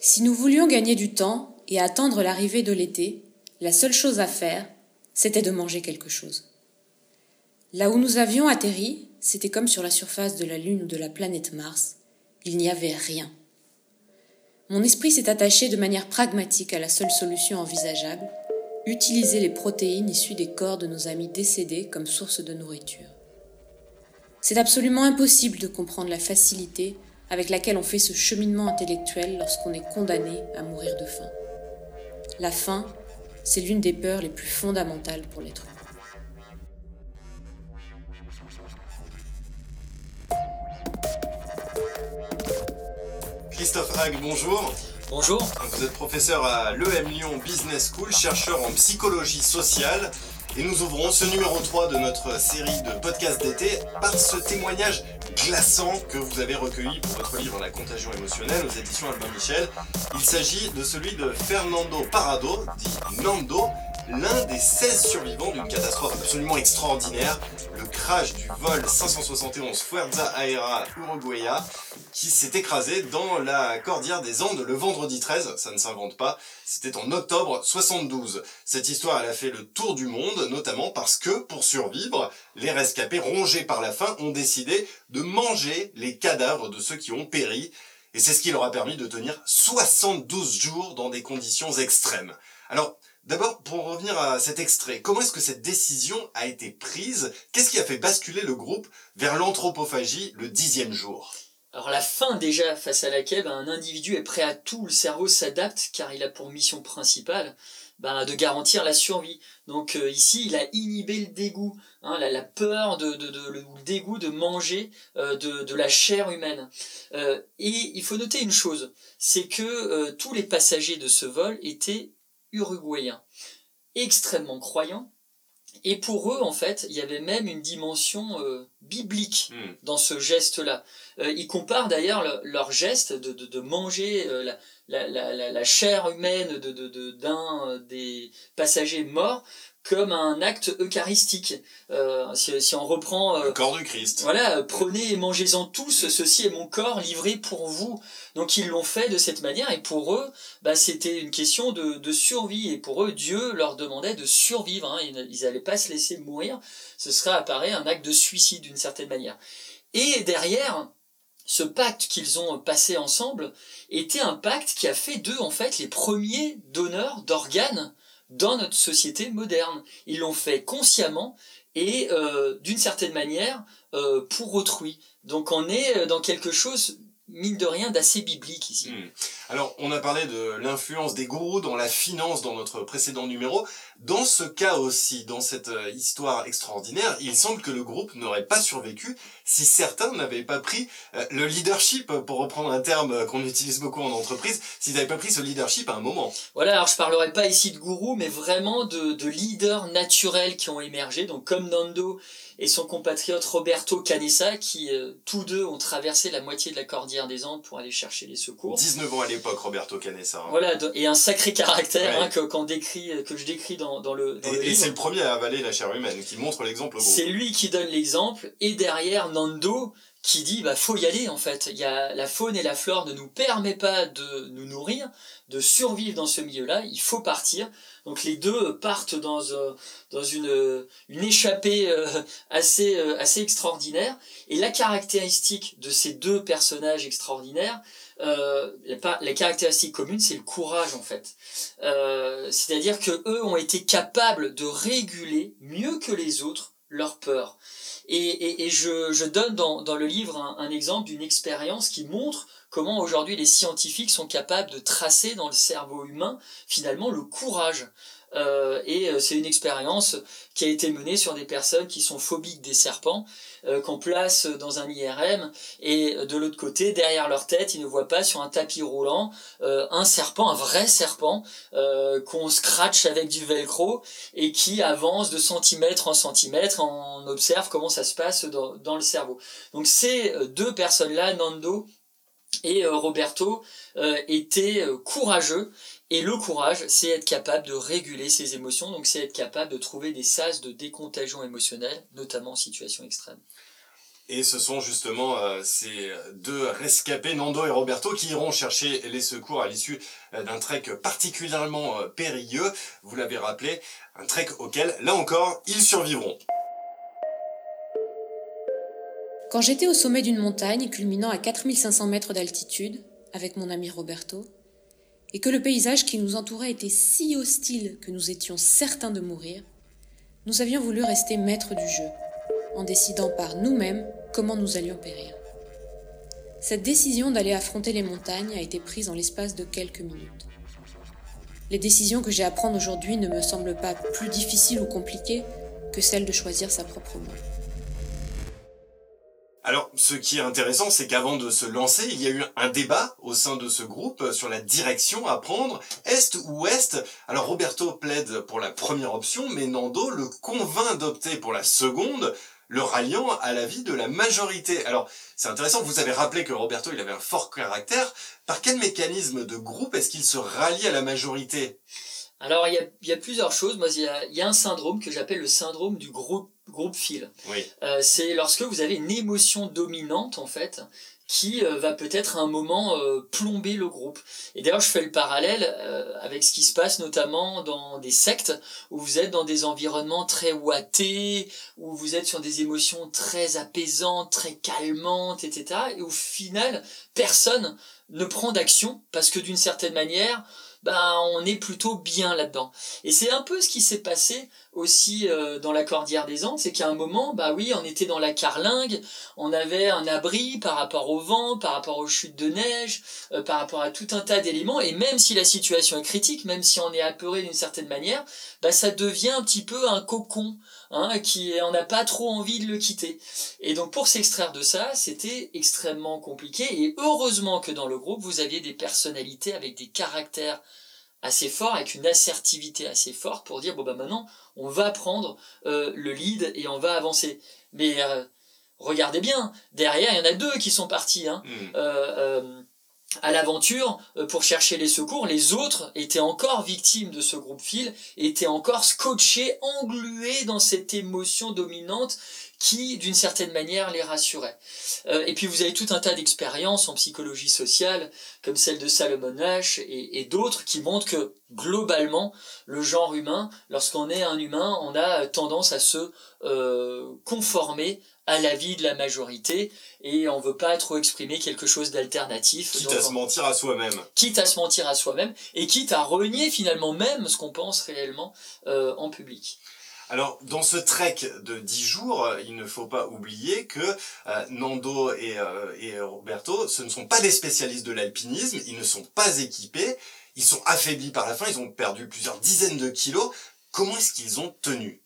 Si nous voulions gagner du temps et attendre l'arrivée de l'été, la seule chose à faire, c'était de manger quelque chose. Là où nous avions atterri, c'était comme sur la surface de la Lune ou de la planète Mars, il n'y avait rien. Mon esprit s'est attaché de manière pragmatique à la seule solution envisageable, utiliser les protéines issues des corps de nos amis décédés comme source de nourriture. C'est absolument impossible de comprendre la facilité avec laquelle on fait ce cheminement intellectuel lorsqu'on est condamné à mourir de faim. La faim, c'est l'une des peurs les plus fondamentales pour l'être humain. Christophe Hague, bonjour. Bonjour. Vous êtes professeur à l'EM Lyon Business School, chercheur en psychologie sociale. Et nous ouvrons ce numéro 3 de notre série de podcasts d'été par ce témoignage glaçant que vous avez recueilli pour votre livre La contagion émotionnelle aux éditions Albin Michel. Il s'agit de celui de Fernando Parado, dit Nando, l'un des 16 survivants d'une catastrophe absolument extraordinaire, le crash du vol 571 Fuerza Aérea Uruguaya, qui s'est écrasé dans la cordillère des Andes le vendredi 13, ça ne s'invente pas, c'était en octobre 72. Cette histoire, a fait le tour du monde, notamment parce que, pour survivre, les rescapés rongés par la faim ont décidé de manger les cadavres de ceux qui ont péri, et c'est ce qui leur a permis de tenir 72 jours dans des conditions extrêmes. Alors, D'abord, pour revenir à cet extrait, comment est-ce que cette décision a été prise? Qu'est-ce qui a fait basculer le groupe vers l'anthropophagie le dixième jour? Alors la fin déjà face à laquelle ben, un individu est prêt à tout, le cerveau s'adapte car il a pour mission principale ben, de garantir la survie. Donc euh, ici il a inhibé le dégoût, hein, la, peur, de, le dégoût de manger euh, de, la chair humaine. Euh, et il faut noter une chose, c'est que tous les passagers de ce vol étaient uruguayens, extrêmement croyants, et pour eux, en fait, il y avait même une dimension euh, biblique hmm. dans ce geste-là. Euh, ils comparent d'ailleurs leur geste de, manger euh, la, chair humaine d'un des passagers morts comme un acte eucharistique. Euh, si, on reprend... Euh, le corps du Christ. Voilà, prenez et mangez-en tous, ceci est mon corps livré pour vous. Donc ils l'ont fait de cette manière, et pour eux, bah, c'était une question de, survie, et pour eux, Dieu leur demandait de survivre, hein. ils n'allaient pas se laisser mourir, ce serait apparaît un acte de suicide d'une certaine manière. Et derrière, ce pacte qu'ils ont passé ensemble était un pacte qui a fait d'eux, en fait, les premiers donneurs d'organes dans notre société moderne. Ils l'ont fait consciemment et euh, d'une certaine manière euh, pour autrui. Donc on est euh, dans quelque chose mine de rien d'assez biblique ici. Hmm. Alors, on a parlé de l'influence des gourous dans la finance dans notre précédent numéro. Dans ce cas aussi, dans cette histoire extraordinaire, il semble que le groupe n'aurait pas survécu si certains n'avaient pas pris le leadership, pour reprendre un terme qu'on utilise beaucoup en entreprise, s'ils n'avaient pas pris ce leadership à un moment. Voilà, alors je parlerai pas ici de gourous, mais vraiment de, de leaders naturels qui ont émergé, donc comme Nando et son compatriote Roberto Canessa, qui euh, tous deux ont traversé la moitié de la cordillère des Andes pour aller chercher les secours. 19 ans à l'époque, Roberto Canessa. Hein. Voilà, et un sacré caractère hein, que, décrit, que je décris dans, dans le, dans et, Et c'est le premier à avaler la chair humaine, qui montre l'exemple au C'est lui qui donne l'exemple, et derrière Nando, qui dit bah faut y aller en fait. Il y a la faune et la flore ne nous permet pas de nous nourrir, de survivre dans ce milieu-là. Il faut partir. Donc les deux partent dans euh, dans une une échappée euh, assez euh, assez extraordinaire. Et la caractéristique de ces deux personnages extraordinaires, euh, la, caractéristique commune, c'est le courage en fait. C'est-à-dire que eux ont été capables de réguler mieux que les autres leur peur. Et, je, donne dans, le livre un, exemple d'une expérience qui montre comment aujourd'hui les scientifiques sont capables de tracer dans le cerveau humain finalement le courage. Euh, et euh, c'est une expérience qui a été menée sur des personnes qui sont phobiques des serpents, euh, qu'on place dans un IRM, et de l'autre côté, derrière leur tête, ils ne voient pas sur un tapis roulant un serpent, un vrai serpent, qu'on scratch avec du velcro, et qui avance de centimètre en centimètre, on observe comment ça se passe dans, dans le cerveau. Donc ces deux personnes-là, Nando et Roberto, étaient courageux et le courage, c'est être capable de réguler ses émotions, donc c'est être capable de trouver des sas de décontagion émotionnelle, notamment en situation extrême. Et ce sont justement euh, ces deux rescapés, Nando et Roberto, qui iront chercher les secours à l'issue euh, d'un trek particulièrement euh, périlleux. Vous l'avez rappelé, un trek auquel, là encore, ils survivront. Quand j'étais au sommet d'une montagne culminant à 4500 mètres d'altitude, avec mon ami Roberto, et que le paysage qui nous entourait était si hostile que nous étions certains de mourir, nous avions voulu rester maîtres du jeu, en décidant par nous-mêmes comment nous allions périr. Cette décision d'aller affronter les montagnes a été prise en l'espace de quelques minutes. Les décisions que j'ai à prendre aujourd'hui ne me semblent pas plus difficiles ou compliquées que celles de choisir sa propre mort. Alors, ce qui est intéressant, c'est qu'avant de se lancer, il y a eu un débat au sein de ce groupe sur la direction à prendre, est ou ouest. Alors, Roberto plaide pour la première option, mais Nando le convainc d'opter pour la seconde, le ralliant à l'avis de la majorité. Alors, c'est intéressant, vous avez rappelé que Roberto, il avait un fort caractère. Par quel mécanisme de groupe est-ce qu'il se rallie à la majorité? Alors, il y, a, plusieurs choses. Moi, il y a, un syndrome que j'appelle le syndrome du groupe, groupe fil. Oui. Euh, c'est lorsque vous avez une émotion dominante, en fait, qui euh, va peut-être à un moment euh, plomber le groupe. Et d'ailleurs, je fais le parallèle euh, avec ce qui se passe notamment dans des sectes où vous êtes dans des environnements très ouatés, où vous êtes sur des émotions très apaisantes, très calmantes, etc. Et au final, personne ne prend d'action parce que d'une certaine manière, ben, on est plutôt bien là-dedans. Et c'est un peu ce qui s'est passé aussi euh, dans la Cordillère des Andes, c'est qu'à un moment, bah oui, on était dans la carlingue, on avait un abri par rapport au vent, par rapport aux chutes de neige, euh, par rapport à tout un tas d'éléments, et même si la situation est critique, même si on est apeuré d'une certaine manière, bah ça devient un petit peu un cocon, hein, qui on n'a pas trop envie de le quitter. Et donc pour s'extraire de ça, c'était extrêmement compliqué, et heureusement que dans le groupe, vous aviez des personnalités avec des caractères assez fort, avec une assertivité assez forte pour dire bon bah maintenant on va prendre euh, le lead et on va avancer. Mais euh, regardez bien, derrière il y en a deux qui sont partis hein, hmm. euh, à l'aventure pour chercher les secours. Les autres étaient encore victimes de ce groupe fil, étaient encore scotchés, englués dans cette émotion dominante qui, d'une certaine manière, les rassurait. Euh, et puis vous avez tout un tas d'expériences en psychologie sociale, comme celle de Salomon Ash et, d'autres, qui montrent que, globalement, le genre humain, lorsqu'on est un humain, on a tendance à se euh, conformer à l'avis de la majorité et on veut pas trop exprimer quelque chose d'alternatif. Quitte à se mentir à soi-même. Quitte à se mentir à soi-même et quitte à renier finalement même ce qu'on pense réellement euh, en public. Alors, dans ce trek de 10 jours, il ne faut pas oublier que euh, Nando et, euh, et, Roberto, ce ne sont pas des spécialistes de l'alpinisme, ils ne sont pas équipés, ils sont affaiblis par la fin, ils ont perdu plusieurs dizaines de kilos. Comment est-ce qu'ils ont tenu?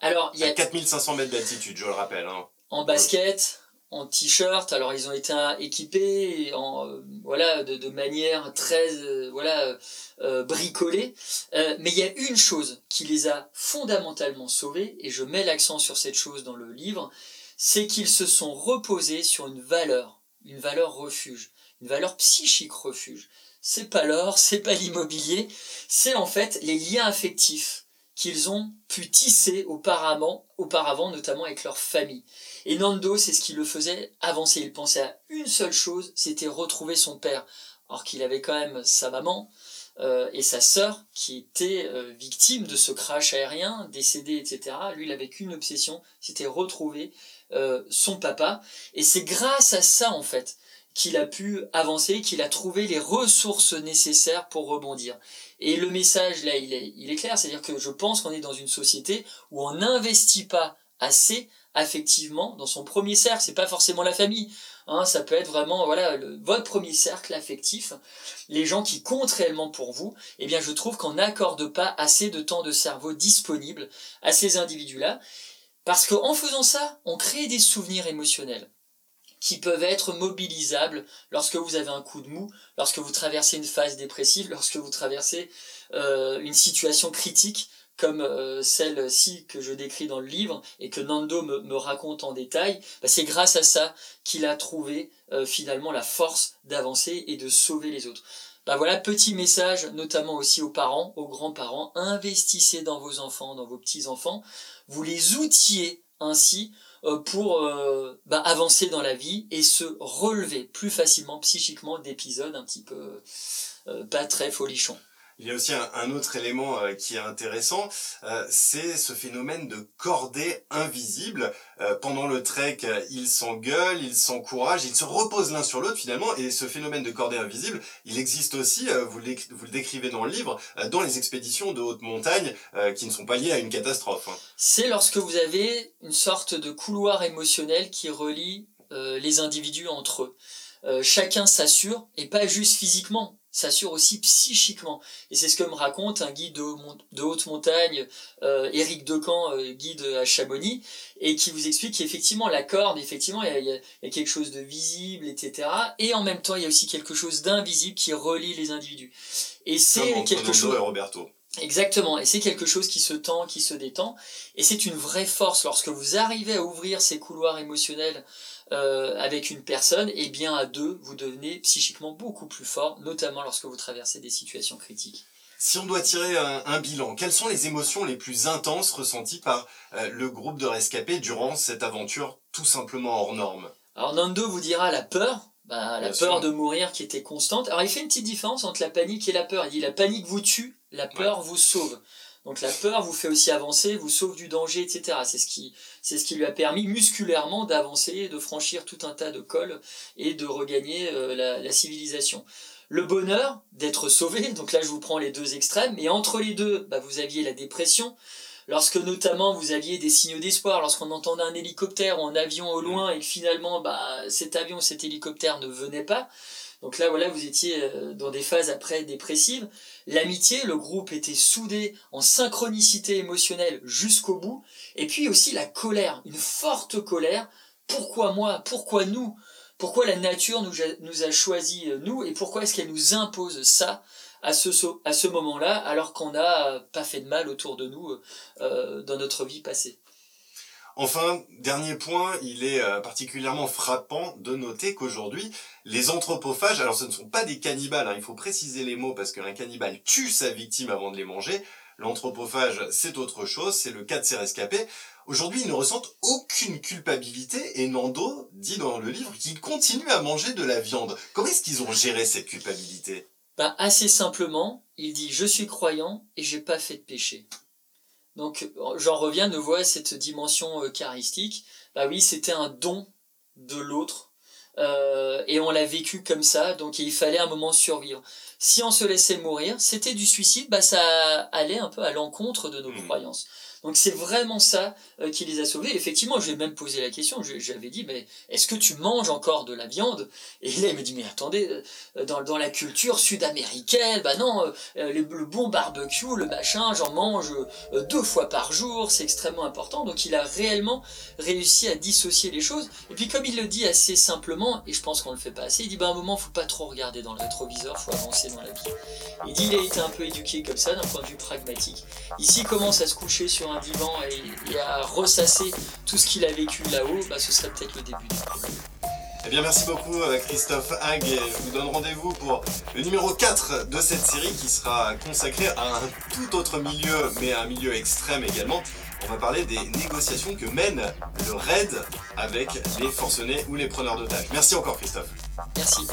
Alors, il y a... À 4500 mètres d'altitude, je le rappelle. Hein. En basket, en t-shirt. Alors ils ont été équipés en euh, voilà de, manière très euh, voilà euh, bricolée. mais il y a une chose qui les a fondamentalement sauvés et je mets l'accent sur cette chose dans le livre, c'est qu'ils se sont reposés sur une valeur, une valeur refuge, une valeur psychique refuge. C'est pas l'or, c'est pas l'immobilier, c'est en fait les liens affectifs qu'ils ont pu tisser auparavant, auparavant, notamment avec leur famille. Et Nando, c'est ce qui le faisait avancer. Il pensait à une seule chose, c'était retrouver son père. Or qu'il avait quand même sa maman euh, et sa sœur qui étaient euh, victimes de ce crash aérien, décédées, etc. Lui, il avait qu'une obsession, c'était retrouver euh, son papa. Et c'est grâce à ça, en fait, qu'il a pu avancer, qu'il a trouvé les ressources nécessaires pour rebondir. Et le message, là, il est, il est clair, c'est-à-dire que je pense qu'on est dans une société où on n'investit pas assez affectivement dans son premier cercle. C'est pas forcément la famille, hein, ça peut être vraiment voilà votre premier cercle affectif, les gens qui comptent réellement pour vous. Eh bien, je trouve qu'on n'accorde pas assez de temps de cerveau disponible à ces individus-là, parce qu'en faisant ça, on crée des souvenirs émotionnels qui peuvent être mobilisables lorsque vous avez un coup de mou, lorsque vous traversez une phase dépressive, lorsque vous traversez euh, une situation critique comme euh, celle-ci que je décris dans le livre et que Nando me, raconte en détail, bah, c'est grâce à ça qu'il a trouvé euh, finalement la force d'avancer et de sauver les autres. Bah voilà, petit message notamment aussi aux parents, aux grands-parents, investissez dans vos enfants, dans vos petits-enfants, vous les outillez ainsi pour euh, bah, avancer dans la vie et se relever plus facilement psychiquement d'épisodes un petit peu euh, pas très folichons. Il y a aussi un, autre élément euh, qui est intéressant, euh, c'est ce phénomène de cordée invisible. Euh, pendant le trek, ils s'engueulent, ils s'encouragent, ils se reposent l'un sur l'autre finalement, et ce phénomène de cordée invisible, il existe aussi, vous, le décrivez dans le livre, dans les expéditions de haute montagne qui ne sont pas liées à une catastrophe. Hein. C'est lorsque vous avez une sorte de couloir émotionnel qui relie les individus entre eux. chacun s'assure, et pas juste physiquement, s'assure aussi psychiquement. Et c'est ce que me raconte un guide de, haute montagne, euh, Éric Decamp, euh, guide à Chamonix, et qui vous explique qu'effectivement la corde, effectivement, il y, a, quelque chose de visible, etc. Et en même temps, il y a aussi quelque chose d'invisible qui relie les individus. Et c'est quelque chose... Roberto. Exactement, et c'est quelque chose qui se tend, qui se détend, et c'est une vraie force lorsque vous arrivez à ouvrir ces couloirs émotionnels euh, avec une personne, et eh bien à deux, vous devenez psychiquement beaucoup plus fort, notamment lorsque vous traversez des situations critiques. Si on doit tirer un, bilan, quelles sont les émotions les plus intenses ressenties par euh, le groupe de rescapés durant cette aventure tout simplement hors norme? Alors Nando vous dira la peur, bah, la peur de mourir qui était constante. Alors il fait une petite différence entre la panique et la peur. Il dit la panique vous tue, la peur vous sauve. Donc la peur vous fait aussi avancer, vous sauve du danger, etc. C'est ce qui, c'est ce qui lui a permis musculairement d'avancer, de franchir tout un tas de cols et de regagner euh, la, civilisation. Le bonheur d'être sauvé, donc là je vous prends les deux extrêmes, et entre les deux, bah, vous aviez la dépression, lorsque notamment vous aviez des signaux d'espoir, lorsqu'on entendait un hélicoptère ou un avion au loin et que finalement bah, cet avion, cet hélicoptère ne venait pas, donc là, voilà, vous étiez euh, dans des phases après dépressives. L'amitié, le groupe était soudé en synchronicité émotionnelle jusqu'au bout. Et puis aussi la colère, une forte colère. Pourquoi moi? Pourquoi nous? Pourquoi la nature nous a, nous choisi euh, nous? Et pourquoi est-ce qu'elle nous impose ça à ce, à ce moment-là alors qu'on n'a pas fait de mal autour de nous euh, dans notre vie passée? Enfin, dernier point, il est euh, particulièrement frappant de noter qu'aujourd'hui, les anthropophages, alors ce ne sont pas des cannibales, hein, il faut préciser les mots parce qu'un cannibale tue sa victime avant de les manger. L'anthropophage, c'est autre chose, c'est le cas de ces rescapés. Aujourd'hui, ils ne ressentent aucune culpabilité et Nando dit dans le livre qu'ils continuent à manger de la viande. Comment est-ce qu'ils ont géré cette culpabilité? Ben, Assez simplement, il dit je suis croyant et j'ai pas fait de péché. Donc j'en reviens de voir cette dimension euh, charistique? Bah oui, c'était un don de l'autre. Euh, et on l'a vécu comme ça, donc il fallait un moment survivre. Si on se laissait mourir, c'était du suicide, bah ça allait un peu à l'encontre de nos mmh. croyances. Donc c'est vraiment ça euh, qui les a sauvés. Effectivement, je lui même posé la question, j'avais dit, mais est-ce que tu manges encore de la viande? Et là, il me dit, mais attendez, euh, dans, dans la culture sud-américaine, bah non, euh, le, bon barbecue, le machin, j'en mange deux fois par jour, c'est extrêmement important. Donc il a réellement réussi à dissocier les choses. Et puis comme il le dit assez simplement, et je pense qu'on le fait pas assez, il dit, bah à un moment, faut pas trop regarder dans le rétroviseur, faut avancer dans la vie. Il dit, il a été un peu éduqué comme ça, d'un point de vue pragmatique. Ici, il commence à se coucher sur un un divan et, à ressasser tout ce qu'il a vécu là-haut, bah, ce serait peut-être le début du problème. Eh bien, merci beaucoup euh, Christophe Hague. Je vous donne rendez-vous pour le numéro 4 de cette série qui sera consacré à un tout autre milieu, mais à un milieu extrême également. On va parler des négociations que mène le RAID avec les forcenés ou les preneurs d'otages. Merci encore Christophe. Merci.